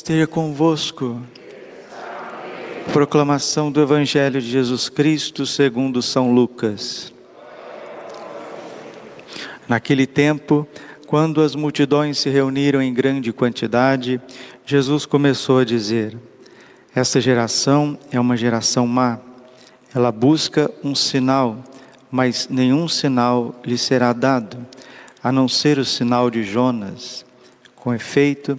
esteja convosco. Proclamação do Evangelho de Jesus Cristo segundo São Lucas. Naquele tempo, quando as multidões se reuniram em grande quantidade, Jesus começou a dizer: Esta geração é uma geração má. Ela busca um sinal, mas nenhum sinal lhe será dado, a não ser o sinal de Jonas. Com efeito,